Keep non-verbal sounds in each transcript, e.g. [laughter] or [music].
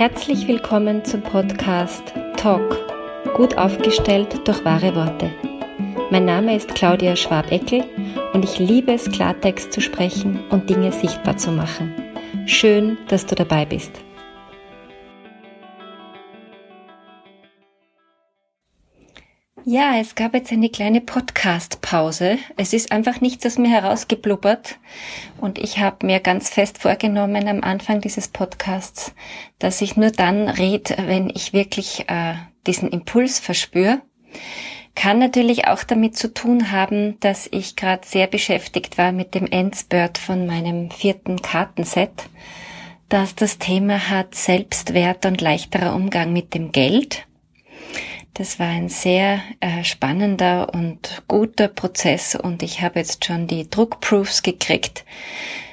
Herzlich willkommen zum Podcast Talk, gut aufgestellt durch wahre Worte. Mein Name ist Claudia Schwabeckel und ich liebe es, Klartext zu sprechen und Dinge sichtbar zu machen. Schön, dass du dabei bist. Ja, es gab jetzt eine kleine Podcast-Pause. Es ist einfach nichts aus mir herausgeblubbert. Und ich habe mir ganz fest vorgenommen am Anfang dieses Podcasts, dass ich nur dann rede, wenn ich wirklich äh, diesen Impuls verspüre. Kann natürlich auch damit zu tun haben, dass ich gerade sehr beschäftigt war mit dem Endspurt von meinem vierten Kartenset, das das Thema hat Selbstwert und leichterer Umgang mit dem Geld. Das war ein sehr äh, spannender und guter Prozess und ich habe jetzt schon die Druckproofs gekriegt.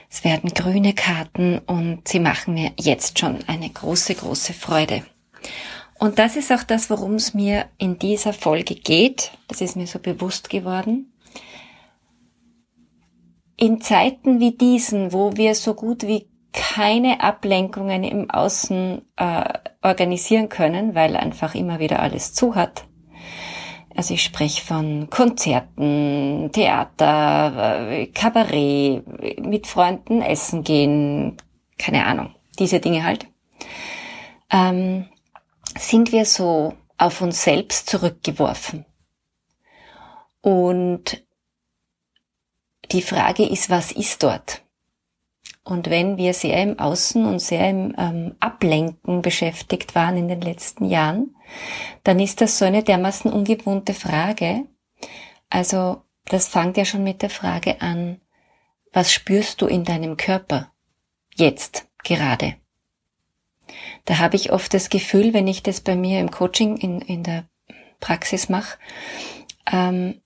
Es werden grüne Karten und sie machen mir jetzt schon eine große, große Freude. Und das ist auch das, worum es mir in dieser Folge geht. Das ist mir so bewusst geworden. In Zeiten wie diesen, wo wir so gut wie keine Ablenkungen im Außen äh, organisieren können, weil einfach immer wieder alles zu hat. Also ich spreche von Konzerten, Theater, äh, Kabarett, mit Freunden essen gehen, keine Ahnung, diese Dinge halt. Ähm, sind wir so auf uns selbst zurückgeworfen. Und die Frage ist, was ist dort? Und wenn wir sehr im Außen und sehr im ähm, Ablenken beschäftigt waren in den letzten Jahren, dann ist das so eine dermaßen ungewohnte Frage. Also das fängt ja schon mit der Frage an, was spürst du in deinem Körper jetzt gerade? Da habe ich oft das Gefühl, wenn ich das bei mir im Coaching in, in der Praxis mache, ähm,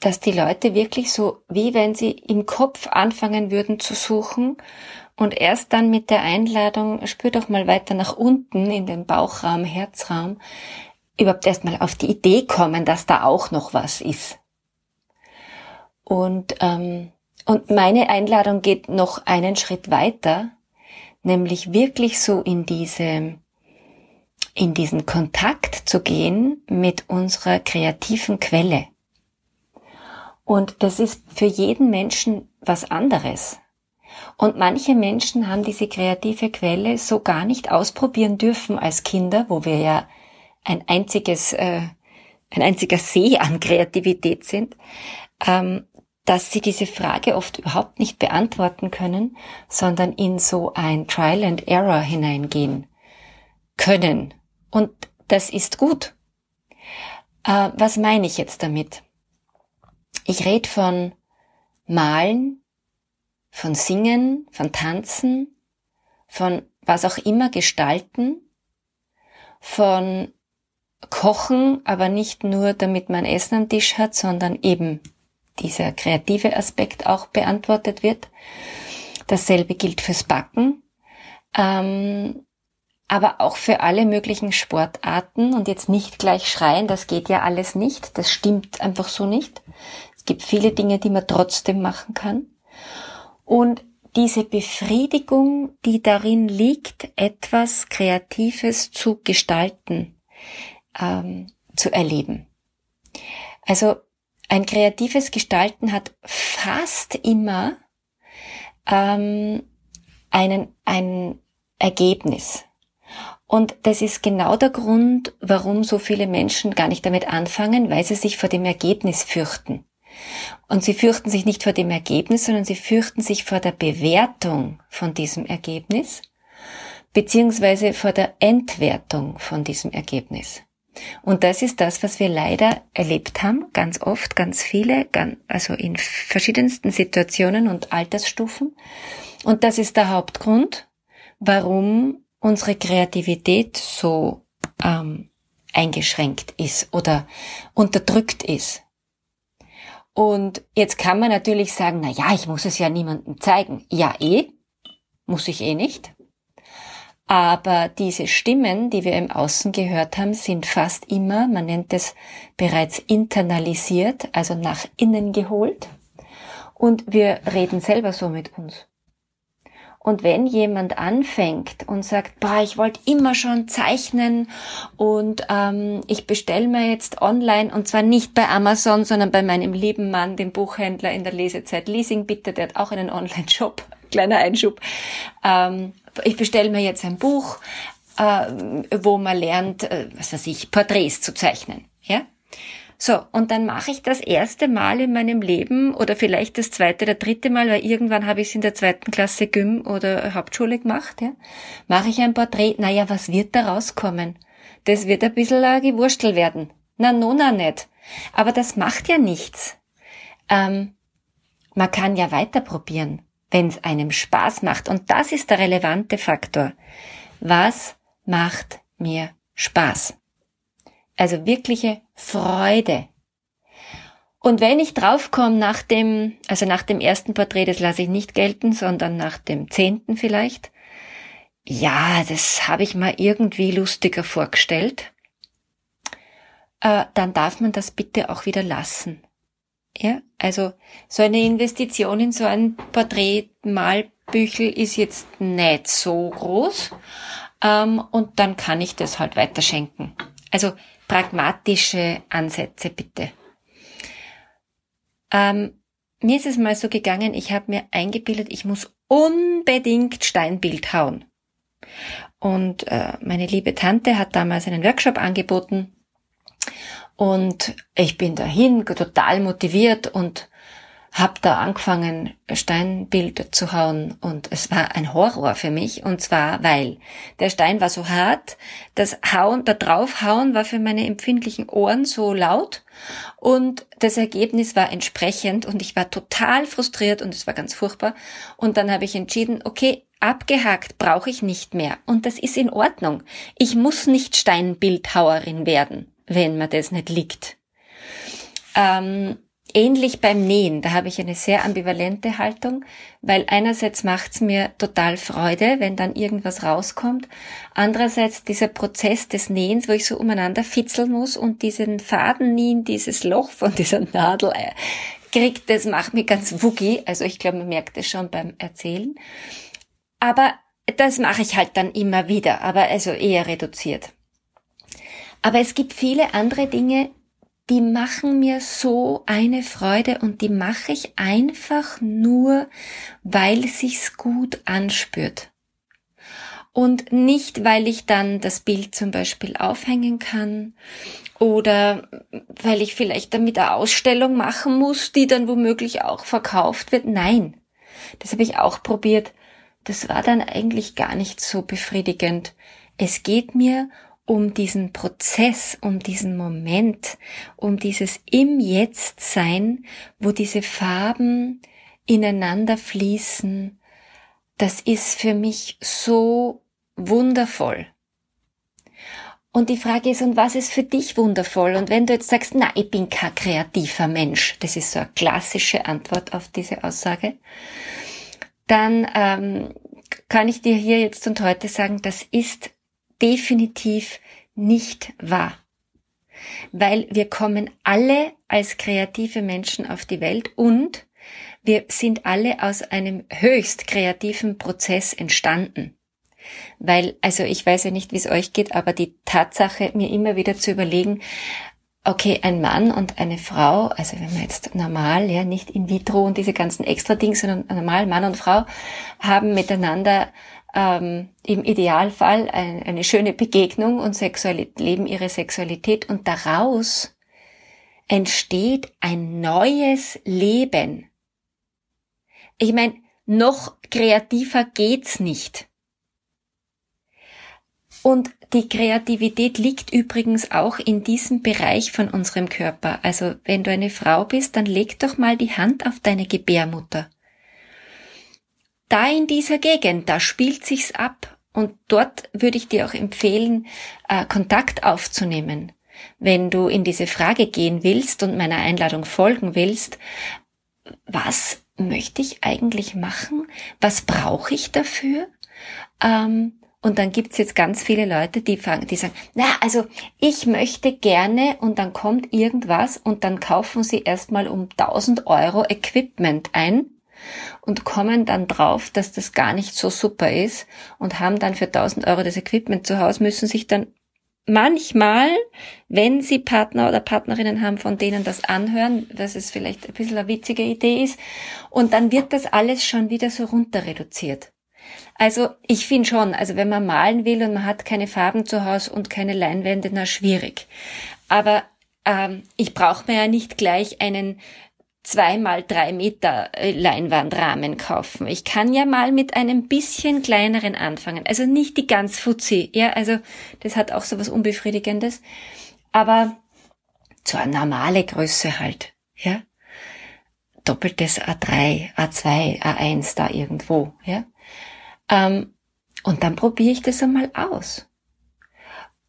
dass die Leute wirklich so, wie wenn sie im Kopf anfangen würden zu suchen und erst dann mit der Einladung, spür doch mal weiter nach unten in den Bauchraum, Herzraum, überhaupt erstmal auf die Idee kommen, dass da auch noch was ist. Und, ähm, und meine Einladung geht noch einen Schritt weiter, nämlich wirklich so in diese, in diesen Kontakt zu gehen mit unserer kreativen Quelle. Und das ist für jeden Menschen was anderes. Und manche Menschen haben diese kreative Quelle so gar nicht ausprobieren dürfen als Kinder, wo wir ja ein einziges, äh, ein einziger See an Kreativität sind, ähm, dass sie diese Frage oft überhaupt nicht beantworten können, sondern in so ein Trial and Error hineingehen können. Und das ist gut. Äh, was meine ich jetzt damit? Ich rede von Malen, von Singen, von Tanzen, von was auch immer gestalten, von Kochen, aber nicht nur damit man Essen am Tisch hat, sondern eben dieser kreative Aspekt auch beantwortet wird. Dasselbe gilt fürs Backen, ähm, aber auch für alle möglichen Sportarten und jetzt nicht gleich schreien, das geht ja alles nicht, das stimmt einfach so nicht gibt viele Dinge, die man trotzdem machen kann. Und diese Befriedigung, die darin liegt, etwas Kreatives zu gestalten, ähm, zu erleben. Also ein kreatives Gestalten hat fast immer ähm, einen, ein Ergebnis. Und das ist genau der Grund, warum so viele Menschen gar nicht damit anfangen, weil sie sich vor dem Ergebnis fürchten. Und sie fürchten sich nicht vor dem Ergebnis, sondern sie fürchten sich vor der Bewertung von diesem Ergebnis, beziehungsweise vor der Entwertung von diesem Ergebnis. Und das ist das, was wir leider erlebt haben, ganz oft, ganz viele, also in verschiedensten Situationen und Altersstufen. Und das ist der Hauptgrund, warum unsere Kreativität so ähm, eingeschränkt ist oder unterdrückt ist. Und jetzt kann man natürlich sagen, na ja, ich muss es ja niemandem zeigen. Ja, eh. Muss ich eh nicht. Aber diese Stimmen, die wir im Außen gehört haben, sind fast immer, man nennt es bereits internalisiert, also nach innen geholt. Und wir reden selber so mit uns. Und wenn jemand anfängt und sagt, boah, ich wollte immer schon zeichnen und ähm, ich bestelle mir jetzt online und zwar nicht bei Amazon, sondern bei meinem lieben Mann, dem Buchhändler in der Lesezeit Leasing, bitte, der hat auch einen Online-Shop, [laughs] kleiner Einschub. Ähm, ich bestelle mir jetzt ein Buch, äh, wo man lernt, äh, was weiß ich, Porträts zu zeichnen. Ja? So, und dann mache ich das erste Mal in meinem Leben oder vielleicht das zweite oder dritte Mal, weil irgendwann habe ich es in der zweiten Klasse Gym oder Hauptschule gemacht, ja, mache ich ein Porträt. Naja, was wird da rauskommen? Das wird ein bisschen ein Gewurstel werden. Na, nona nicht. Aber das macht ja nichts. Ähm, man kann ja weiter probieren, wenn es einem Spaß macht. Und das ist der relevante Faktor. Was macht mir Spaß? Also wirkliche Freude. Und wenn ich draufkomme nach dem, also nach dem ersten Porträt, das lasse ich nicht gelten, sondern nach dem zehnten vielleicht, ja, das habe ich mal irgendwie lustiger vorgestellt, äh, dann darf man das bitte auch wieder lassen. Ja, also so eine Investition in so ein Porträtmalbüchel ist jetzt nicht so groß ähm, und dann kann ich das halt weiterschenken. Also pragmatische Ansätze bitte. Ähm, mir ist es mal so gegangen, ich habe mir eingebildet, ich muss unbedingt Steinbild hauen. Und äh, meine liebe Tante hat damals einen Workshop angeboten und ich bin dahin total motiviert und hab da angefangen, Steinbild zu hauen und es war ein Horror für mich und zwar, weil der Stein war so hart, das Hauen, da draufhauen war für meine empfindlichen Ohren so laut und das Ergebnis war entsprechend und ich war total frustriert und es war ganz furchtbar und dann habe ich entschieden, okay, abgehakt brauche ich nicht mehr und das ist in Ordnung. Ich muss nicht Steinbildhauerin werden, wenn mir das nicht liegt. Ähm, Ähnlich beim Nähen, da habe ich eine sehr ambivalente Haltung, weil einerseits macht's mir total Freude, wenn dann irgendwas rauskommt, andererseits dieser Prozess des Nähens, wo ich so umeinander fitzeln muss und diesen Faden nähen, dieses Loch von dieser Nadel äh, kriegt, das macht mir ganz wuggy, also ich glaube, man merkt es schon beim Erzählen. Aber das mache ich halt dann immer wieder, aber also eher reduziert. Aber es gibt viele andere Dinge, die machen mir so eine Freude und die mache ich einfach nur, weil sich's gut anspürt. Und nicht, weil ich dann das Bild zum Beispiel aufhängen kann oder weil ich vielleicht damit eine Ausstellung machen muss, die dann womöglich auch verkauft wird. Nein, das habe ich auch probiert. Das war dann eigentlich gar nicht so befriedigend. Es geht mir um diesen Prozess, um diesen Moment, um dieses im Jetzt sein, wo diese Farben ineinander fließen, das ist für mich so wundervoll. Und die Frage ist, und was ist für dich wundervoll? Und wenn du jetzt sagst, na, ich bin kein kreativer Mensch, das ist so eine klassische Antwort auf diese Aussage, dann ähm, kann ich dir hier jetzt und heute sagen, das ist definitiv nicht wahr. Weil wir kommen alle als kreative Menschen auf die Welt und wir sind alle aus einem höchst kreativen Prozess entstanden. Weil, also ich weiß ja nicht, wie es euch geht, aber die Tatsache, mir immer wieder zu überlegen, okay, ein Mann und eine Frau, also wenn man jetzt normal, ja, nicht in vitro und diese ganzen extra Dinge, sondern normal Mann und Frau haben miteinander ähm, im Idealfall eine, eine schöne Begegnung und Sexualität, leben ihre Sexualität und daraus entsteht ein neues Leben. Ich meine, noch kreativer geht's nicht. Und die Kreativität liegt übrigens auch in diesem Bereich von unserem Körper. Also wenn du eine Frau bist, dann leg doch mal die Hand auf deine Gebärmutter da in dieser Gegend, da spielt sich's ab. Und dort würde ich dir auch empfehlen, äh, Kontakt aufzunehmen. Wenn du in diese Frage gehen willst und meiner Einladung folgen willst, was möchte ich eigentlich machen? Was brauche ich dafür? Ähm, und dann gibt's jetzt ganz viele Leute, die, fangen, die sagen, na, also ich möchte gerne und dann kommt irgendwas und dann kaufen sie erstmal um 1000 Euro Equipment ein und kommen dann drauf, dass das gar nicht so super ist und haben dann für 1000 Euro das Equipment zu Hause, müssen sich dann manchmal, wenn sie Partner oder Partnerinnen haben, von denen das anhören, dass es vielleicht ein bisschen eine witzige Idee ist, und dann wird das alles schon wieder so runter reduziert. Also ich finde schon, also wenn man malen will und man hat keine Farben zu Hause und keine Leinwände, na schwierig. Aber ähm, ich brauche mir ja nicht gleich einen zweimal drei Meter äh, Leinwandrahmen kaufen. Ich kann ja mal mit einem bisschen kleineren anfangen. Also nicht die ganz Fuzzi, ja, also das hat auch so was Unbefriedigendes. Aber eine normale Größe halt, ja. Doppeltes A3, A2, A1 da irgendwo, ja. Ähm, und dann probiere ich das einmal aus.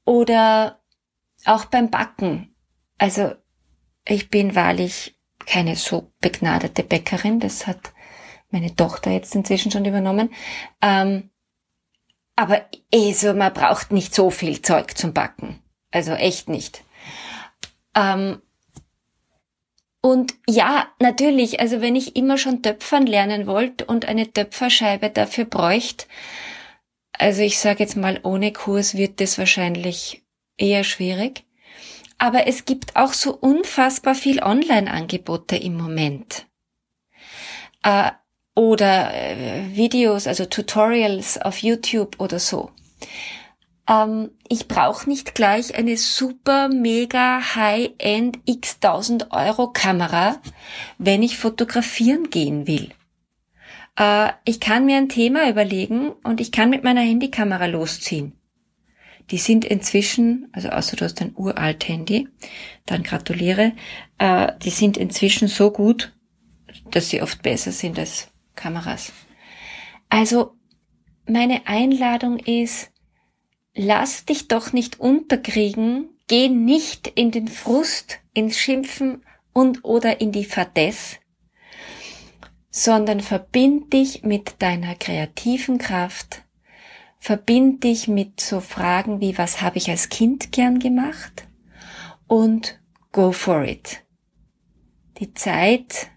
Oder auch beim Backen. Also ich bin wahrlich keine so begnadete Bäckerin, das hat meine Tochter jetzt inzwischen schon übernommen. Ähm, aber eh so, man braucht nicht so viel Zeug zum Backen. Also echt nicht. Ähm, und ja, natürlich, also wenn ich immer schon Töpfern lernen wollte und eine Töpferscheibe dafür bräuchte, also ich sage jetzt mal, ohne Kurs wird das wahrscheinlich eher schwierig. Aber es gibt auch so unfassbar viel Online-Angebote im Moment. Äh, oder äh, Videos, also Tutorials auf YouTube oder so. Ähm, ich brauche nicht gleich eine super, mega, high-end x tausend Euro Kamera, wenn ich fotografieren gehen will. Äh, ich kann mir ein Thema überlegen und ich kann mit meiner Handykamera losziehen. Die sind inzwischen, also außer du hast ein uralt Handy, dann gratuliere, äh, die sind inzwischen so gut, dass sie oft besser sind als Kameras. Also meine Einladung ist, lass dich doch nicht unterkriegen, geh nicht in den Frust, ins Schimpfen und oder in die Fadess, sondern verbind dich mit deiner kreativen Kraft, Verbind dich mit so Fragen wie, was habe ich als Kind gern gemacht? Und go for it. Die Zeit,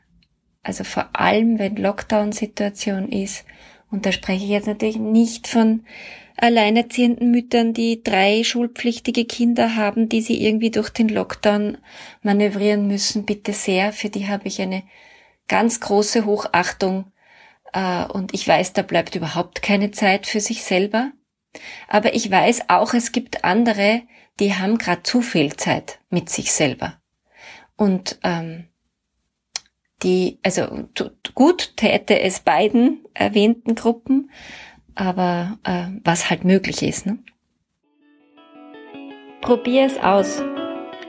also vor allem wenn Lockdown-Situation ist, und da spreche ich jetzt natürlich nicht von alleinerziehenden Müttern, die drei schulpflichtige Kinder haben, die sie irgendwie durch den Lockdown manövrieren müssen. Bitte sehr, für die habe ich eine ganz große Hochachtung und ich weiß, da bleibt überhaupt keine Zeit für sich selber. Aber ich weiß auch, es gibt andere, die haben gerade zu viel Zeit mit sich selber. Und ähm, die, also gut täte es beiden erwähnten Gruppen, aber äh, was halt möglich ist. Ne? Probier es aus.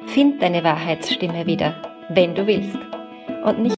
Find deine Wahrheitsstimme wieder, wenn du willst. Und nicht